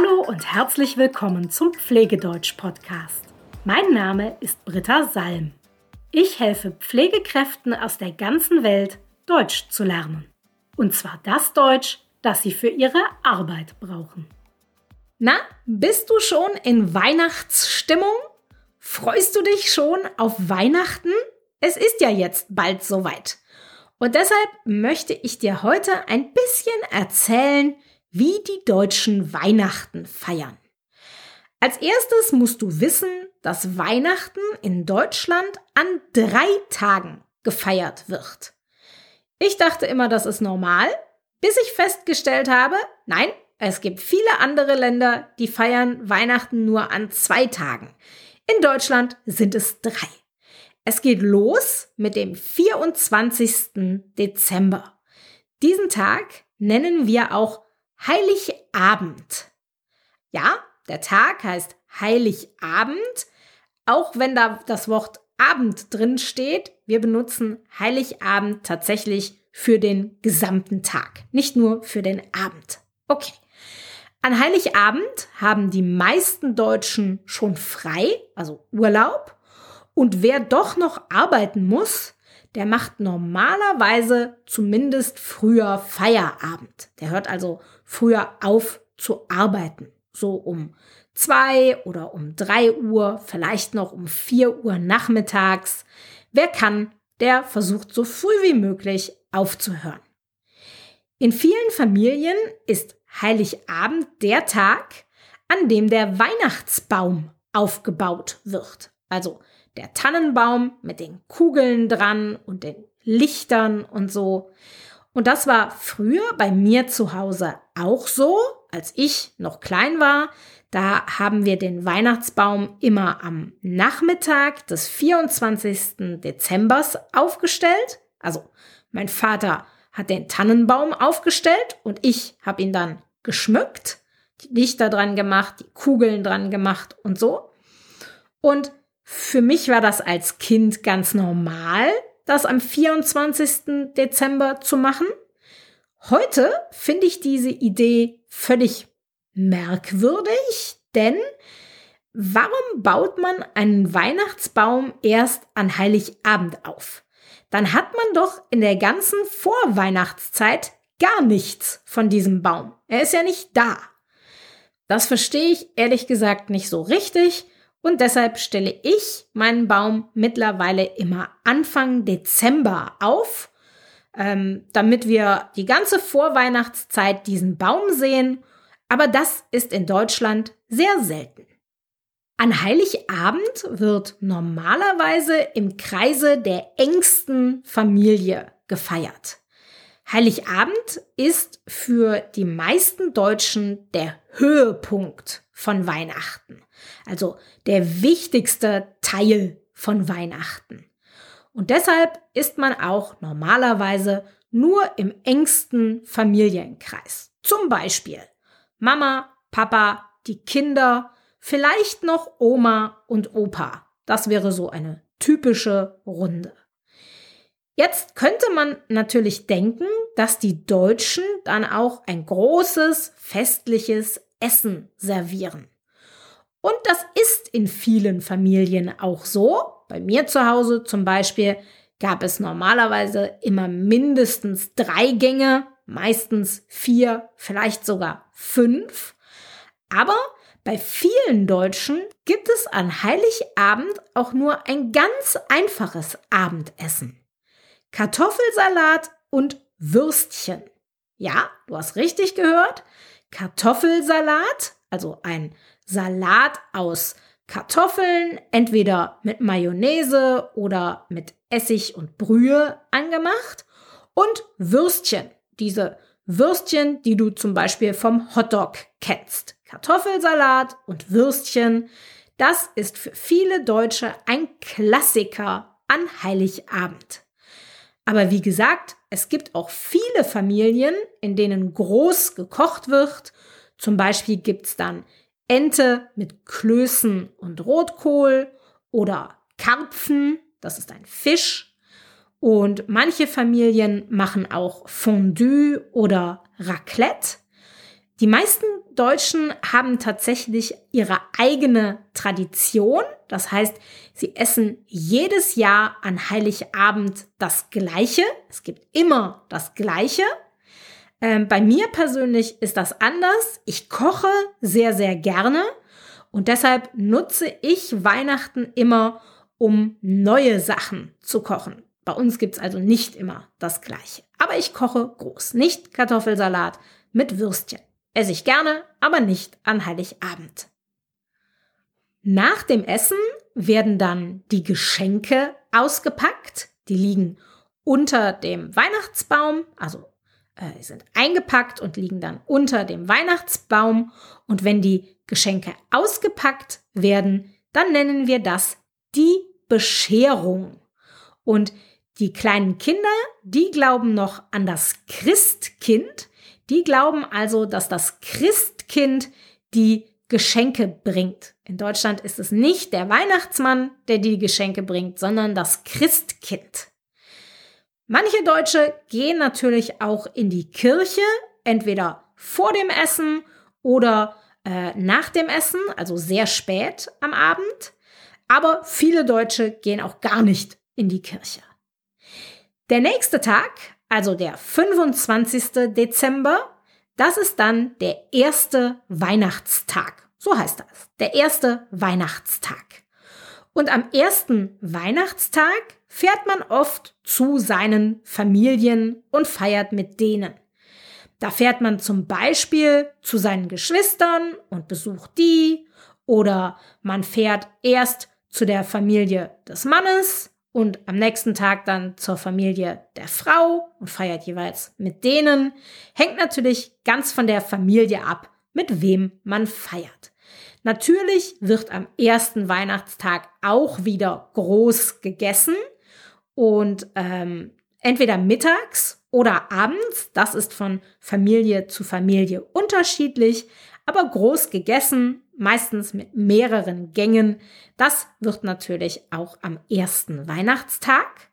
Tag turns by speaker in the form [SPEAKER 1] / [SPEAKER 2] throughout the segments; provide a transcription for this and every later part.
[SPEAKER 1] Hallo und herzlich willkommen zum Pflegedeutsch-Podcast. Mein Name ist Britta Salm. Ich helfe Pflegekräften aus der ganzen Welt, Deutsch zu lernen. Und zwar das Deutsch, das sie für ihre Arbeit brauchen.
[SPEAKER 2] Na, bist du schon in Weihnachtsstimmung? Freust du dich schon auf Weihnachten? Es ist ja jetzt bald soweit. Und deshalb möchte ich dir heute ein bisschen erzählen, wie die Deutschen Weihnachten feiern. Als erstes musst du wissen, dass Weihnachten in Deutschland an drei Tagen gefeiert wird. Ich dachte immer, das ist normal, bis ich festgestellt habe, nein, es gibt viele andere Länder, die feiern Weihnachten nur an zwei Tagen. In Deutschland sind es drei. Es geht los mit dem 24. Dezember. Diesen Tag nennen wir auch Heiligabend. Ja, der Tag heißt Heiligabend, auch wenn da das Wort Abend drin steht. Wir benutzen Heiligabend tatsächlich für den gesamten Tag, nicht nur für den Abend. Okay. An Heiligabend haben die meisten Deutschen schon frei, also Urlaub. Und wer doch noch arbeiten muss, der macht normalerweise zumindest früher Feierabend. Der hört also früher auf zu arbeiten. So um zwei oder um drei Uhr, vielleicht noch um vier Uhr nachmittags. Wer kann, der versucht so früh wie möglich aufzuhören. In vielen Familien ist Heiligabend der Tag, an dem der Weihnachtsbaum aufgebaut wird. Also der Tannenbaum mit den Kugeln dran und den Lichtern und so. Und das war früher bei mir zu Hause auch so, als ich noch klein war. Da haben wir den Weihnachtsbaum immer am Nachmittag des 24. Dezembers aufgestellt. Also mein Vater hat den Tannenbaum aufgestellt und ich habe ihn dann geschmückt, die Lichter dran gemacht, die Kugeln dran gemacht und so. Und für mich war das als Kind ganz normal, das am 24. Dezember zu machen. Heute finde ich diese Idee völlig merkwürdig, denn warum baut man einen Weihnachtsbaum erst an Heiligabend auf? Dann hat man doch in der ganzen Vorweihnachtszeit gar nichts von diesem Baum. Er ist ja nicht da. Das verstehe ich ehrlich gesagt nicht so richtig und deshalb stelle ich meinen Baum mittlerweile immer Anfang Dezember auf, ähm, damit wir die ganze Vorweihnachtszeit diesen Baum sehen. Aber das ist in Deutschland sehr selten. An Heiligabend wird normalerweise im Kreise der engsten Familie gefeiert. Heiligabend ist für die meisten Deutschen der Höhepunkt von Weihnachten. Also der wichtigste Teil von Weihnachten. Und deshalb ist man auch normalerweise nur im engsten Familienkreis. Zum Beispiel Mama, Papa, die Kinder, vielleicht noch Oma und Opa. Das wäre so eine typische Runde. Jetzt könnte man natürlich denken, dass die Deutschen dann auch ein großes festliches Essen servieren. Und das ist in vielen Familien auch so. Bei mir zu Hause zum Beispiel gab es normalerweise immer mindestens drei Gänge, meistens vier, vielleicht sogar fünf. Aber bei vielen Deutschen gibt es an Heiligabend auch nur ein ganz einfaches Abendessen. Kartoffelsalat und Würstchen. Ja, du hast richtig gehört. Kartoffelsalat, also ein Salat aus Kartoffeln, entweder mit Mayonnaise oder mit Essig und Brühe angemacht und Würstchen. Diese Würstchen, die du zum Beispiel vom Hotdog kennst. Kartoffelsalat und Würstchen. Das ist für viele Deutsche ein Klassiker an Heiligabend. Aber wie gesagt, es gibt auch viele Familien, in denen groß gekocht wird. Zum Beispiel gibt's dann Ente mit Klößen und Rotkohl oder Karpfen, das ist ein Fisch. Und manche Familien machen auch Fondue oder Raclette. Die meisten Deutschen haben tatsächlich ihre eigene Tradition. Das heißt, sie essen jedes Jahr an Heiligabend das Gleiche. Es gibt immer das Gleiche. Ähm, bei mir persönlich ist das anders. Ich koche sehr, sehr gerne und deshalb nutze ich Weihnachten immer, um neue Sachen zu kochen. Bei uns gibt's also nicht immer das Gleiche. Aber ich koche groß, nicht Kartoffelsalat mit Würstchen. Esse ich gerne, aber nicht an Heiligabend. Nach dem Essen werden dann die Geschenke ausgepackt. Die liegen unter dem Weihnachtsbaum, also äh, sind eingepackt und liegen dann unter dem Weihnachtsbaum. Und wenn die Geschenke ausgepackt werden, dann nennen wir das die Bescherung. Und die kleinen Kinder, die glauben noch an das Christkind. Die glauben also, dass das Christkind die Geschenke bringt. In Deutschland ist es nicht der Weihnachtsmann, der die Geschenke bringt, sondern das Christkind. Manche Deutsche gehen natürlich auch in die Kirche, entweder vor dem Essen oder äh, nach dem Essen, also sehr spät am Abend. Aber viele Deutsche gehen auch gar nicht in die Kirche. Der nächste Tag, also der 25. Dezember, das ist dann der erste Weihnachtstag. So heißt das. Der erste Weihnachtstag. Und am ersten Weihnachtstag fährt man oft zu seinen Familien und feiert mit denen. Da fährt man zum Beispiel zu seinen Geschwistern und besucht die oder man fährt erst zu der Familie des Mannes und am nächsten Tag dann zur Familie der Frau und feiert jeweils mit denen. Hängt natürlich ganz von der Familie ab, mit wem man feiert. Natürlich wird am ersten Weihnachtstag auch wieder groß gegessen und ähm, entweder mittags oder abends, das ist von Familie zu Familie unterschiedlich, aber groß gegessen, meistens mit mehreren Gängen, das wird natürlich auch am ersten Weihnachtstag.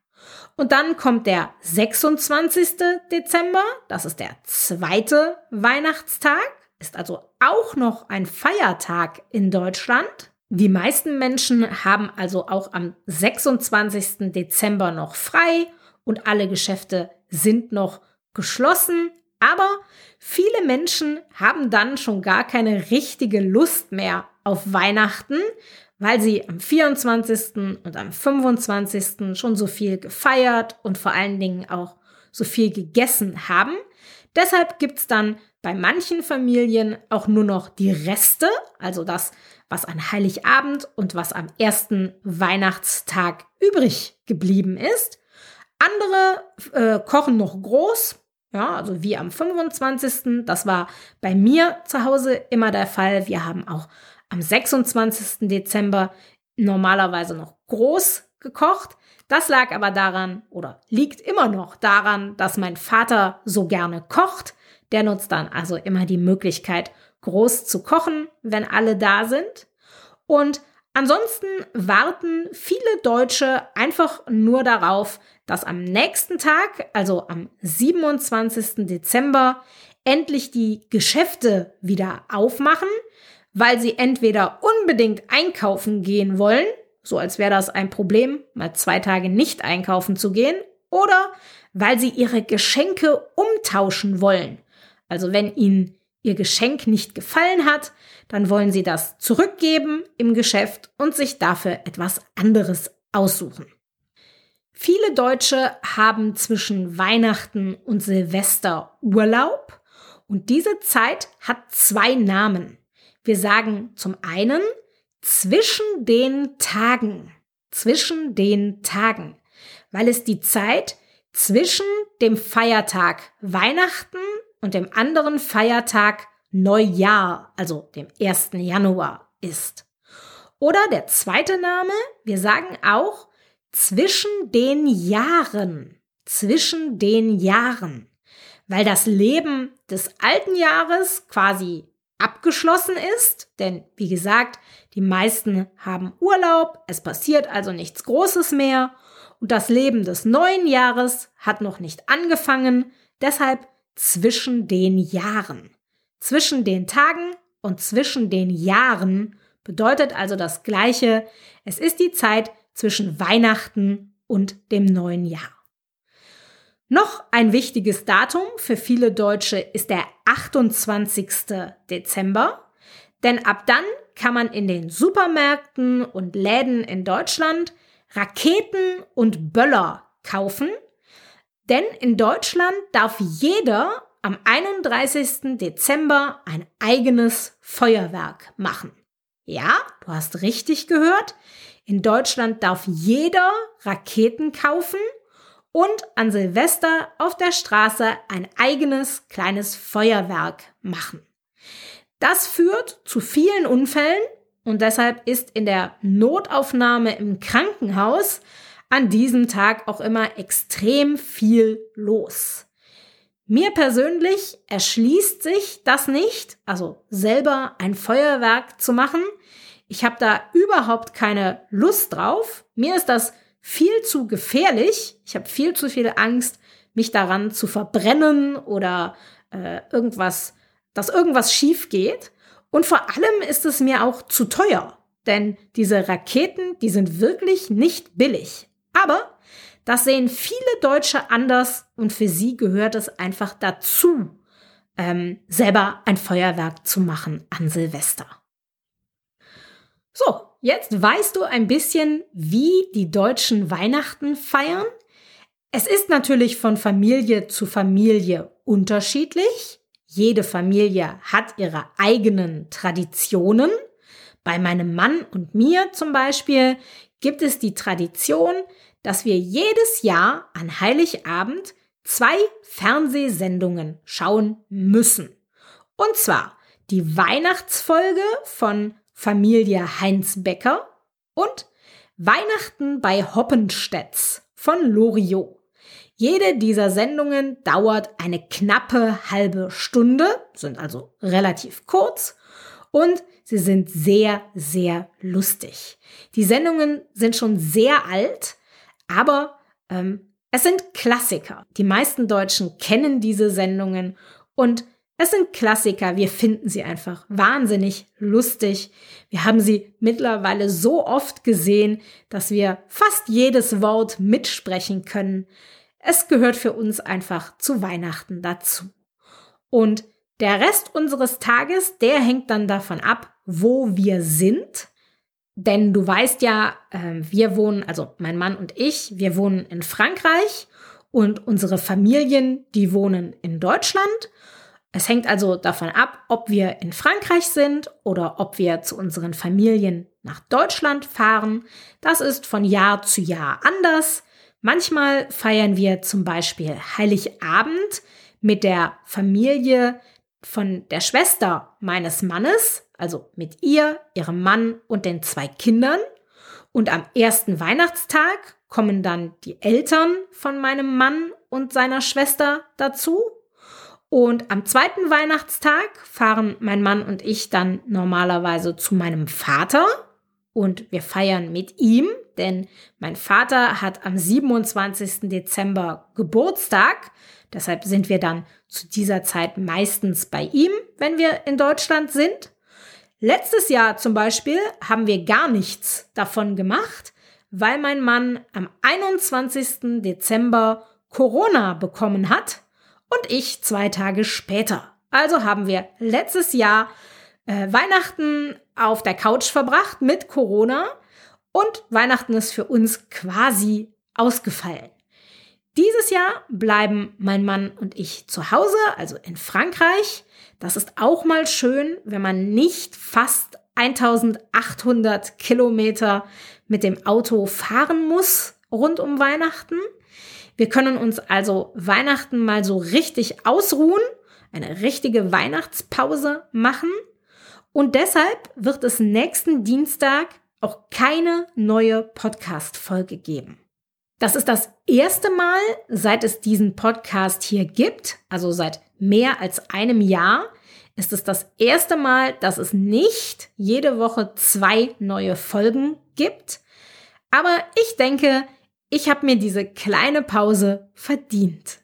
[SPEAKER 2] Und dann kommt der 26. Dezember, das ist der zweite Weihnachtstag, ist also auch noch ein Feiertag in Deutschland. Die meisten Menschen haben also auch am 26. Dezember noch frei und alle Geschäfte sind noch geschlossen. Aber viele Menschen haben dann schon gar keine richtige Lust mehr auf Weihnachten, weil sie am 24. und am 25. schon so viel gefeiert und vor allen Dingen auch so viel gegessen haben. Deshalb gibt's dann bei manchen Familien auch nur noch die Reste, also das, was an Heiligabend und was am ersten Weihnachtstag übrig geblieben ist. Andere äh, kochen noch groß, ja, also wie am 25. Das war bei mir zu Hause immer der Fall. Wir haben auch am 26. Dezember normalerweise noch groß gekocht. Das lag aber daran oder liegt immer noch daran, dass mein Vater so gerne kocht. Der nutzt dann also immer die Möglichkeit, groß zu kochen, wenn alle da sind. Und ansonsten warten viele Deutsche einfach nur darauf, dass am nächsten Tag, also am 27. Dezember, endlich die Geschäfte wieder aufmachen, weil sie entweder unbedingt einkaufen gehen wollen, so als wäre das ein Problem, mal zwei Tage nicht einkaufen zu gehen, oder weil sie ihre Geschenke umtauschen wollen. Also wenn ihnen ihr Geschenk nicht gefallen hat, dann wollen sie das zurückgeben im Geschäft und sich dafür etwas anderes aussuchen. Viele Deutsche haben zwischen Weihnachten und Silvester Urlaub und diese Zeit hat zwei Namen. Wir sagen zum einen zwischen den Tagen, zwischen den Tagen, weil es die Zeit zwischen dem Feiertag Weihnachten und dem anderen Feiertag Neujahr, also dem 1. Januar ist. Oder der zweite Name, wir sagen auch zwischen den Jahren, zwischen den Jahren, weil das Leben des alten Jahres quasi abgeschlossen ist, denn wie gesagt, die meisten haben Urlaub, es passiert also nichts Großes mehr und das Leben des neuen Jahres hat noch nicht angefangen, deshalb zwischen den Jahren. zwischen den Tagen und zwischen den Jahren bedeutet also das Gleiche. Es ist die Zeit zwischen Weihnachten und dem neuen Jahr. Noch ein wichtiges Datum für viele Deutsche ist der 28. Dezember, denn ab dann kann man in den Supermärkten und Läden in Deutschland Raketen und Böller kaufen, denn in Deutschland darf jeder am 31. Dezember ein eigenes Feuerwerk machen. Ja, du hast richtig gehört. In Deutschland darf jeder Raketen kaufen und an Silvester auf der Straße ein eigenes kleines Feuerwerk machen. Das führt zu vielen Unfällen und deshalb ist in der Notaufnahme im Krankenhaus an diesem Tag auch immer extrem viel los. Mir persönlich erschließt sich das nicht, also selber ein Feuerwerk zu machen. Ich habe da überhaupt keine Lust drauf. Mir ist das viel zu gefährlich. Ich habe viel zu viel Angst, mich daran zu verbrennen oder äh, irgendwas, dass irgendwas schief geht. Und vor allem ist es mir auch zu teuer, denn diese Raketen, die sind wirklich nicht billig. Aber das sehen viele Deutsche anders und für sie gehört es einfach dazu, ähm, selber ein Feuerwerk zu machen an Silvester. So, jetzt weißt du ein bisschen, wie die Deutschen Weihnachten feiern. Es ist natürlich von Familie zu Familie unterschiedlich. Jede Familie hat ihre eigenen Traditionen. Bei meinem Mann und mir zum Beispiel gibt es die Tradition, dass wir jedes Jahr an Heiligabend zwei Fernsehsendungen schauen müssen. Und zwar die Weihnachtsfolge von Familie Heinz Becker und Weihnachten bei Hoppenstedts von Loriot. Jede dieser Sendungen dauert eine knappe halbe Stunde, sind also relativ kurz und sie sind sehr, sehr lustig. Die Sendungen sind schon sehr alt, aber ähm, es sind Klassiker. Die meisten Deutschen kennen diese Sendungen und es sind Klassiker. Wir finden sie einfach wahnsinnig lustig. Wir haben sie mittlerweile so oft gesehen, dass wir fast jedes Wort mitsprechen können. Es gehört für uns einfach zu Weihnachten dazu. Und der Rest unseres Tages, der hängt dann davon ab, wo wir sind. Denn du weißt ja, äh, wir wohnen, also mein Mann und ich, wir wohnen in Frankreich und unsere Familien, die wohnen in Deutschland. Es hängt also davon ab, ob wir in Frankreich sind oder ob wir zu unseren Familien nach Deutschland fahren. Das ist von Jahr zu Jahr anders. Manchmal feiern wir zum Beispiel Heiligabend mit der Familie von der Schwester meines Mannes also mit ihr, ihrem Mann und den zwei Kindern. Und am ersten Weihnachtstag kommen dann die Eltern von meinem Mann und seiner Schwester dazu. Und am zweiten Weihnachtstag fahren mein Mann und ich dann normalerweise zu meinem Vater und wir feiern mit ihm, denn mein Vater hat am 27. Dezember Geburtstag. Deshalb sind wir dann zu dieser Zeit meistens bei ihm, wenn wir in Deutschland sind. Letztes Jahr zum Beispiel haben wir gar nichts davon gemacht, weil mein Mann am 21. Dezember Corona bekommen hat und ich zwei Tage später. Also haben wir letztes Jahr äh, Weihnachten auf der Couch verbracht mit Corona und Weihnachten ist für uns quasi ausgefallen. Dieses Jahr bleiben mein Mann und ich zu Hause, also in Frankreich. Das ist auch mal schön, wenn man nicht fast 1800 Kilometer mit dem Auto fahren muss rund um Weihnachten. Wir können uns also Weihnachten mal so richtig ausruhen, eine richtige Weihnachtspause machen. Und deshalb wird es nächsten Dienstag auch keine neue Podcast-Folge geben. Das ist das erste Mal, seit es diesen Podcast hier gibt, also seit mehr als einem Jahr, ist es das erste Mal, dass es nicht jede Woche zwei neue Folgen gibt. Aber ich denke, ich habe mir diese kleine Pause verdient.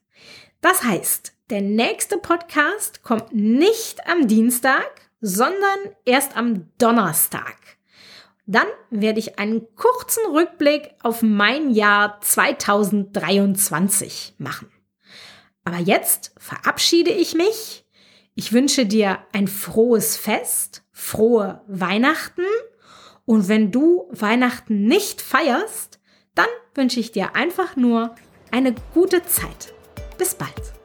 [SPEAKER 2] Das heißt, der nächste Podcast kommt nicht am Dienstag, sondern erst am Donnerstag. Dann werde ich einen kurzen Rückblick auf mein Jahr 2023 machen. Aber jetzt verabschiede ich mich. Ich wünsche dir ein frohes Fest, frohe Weihnachten. Und wenn du Weihnachten nicht feierst, dann wünsche ich dir einfach nur eine gute Zeit. Bis bald.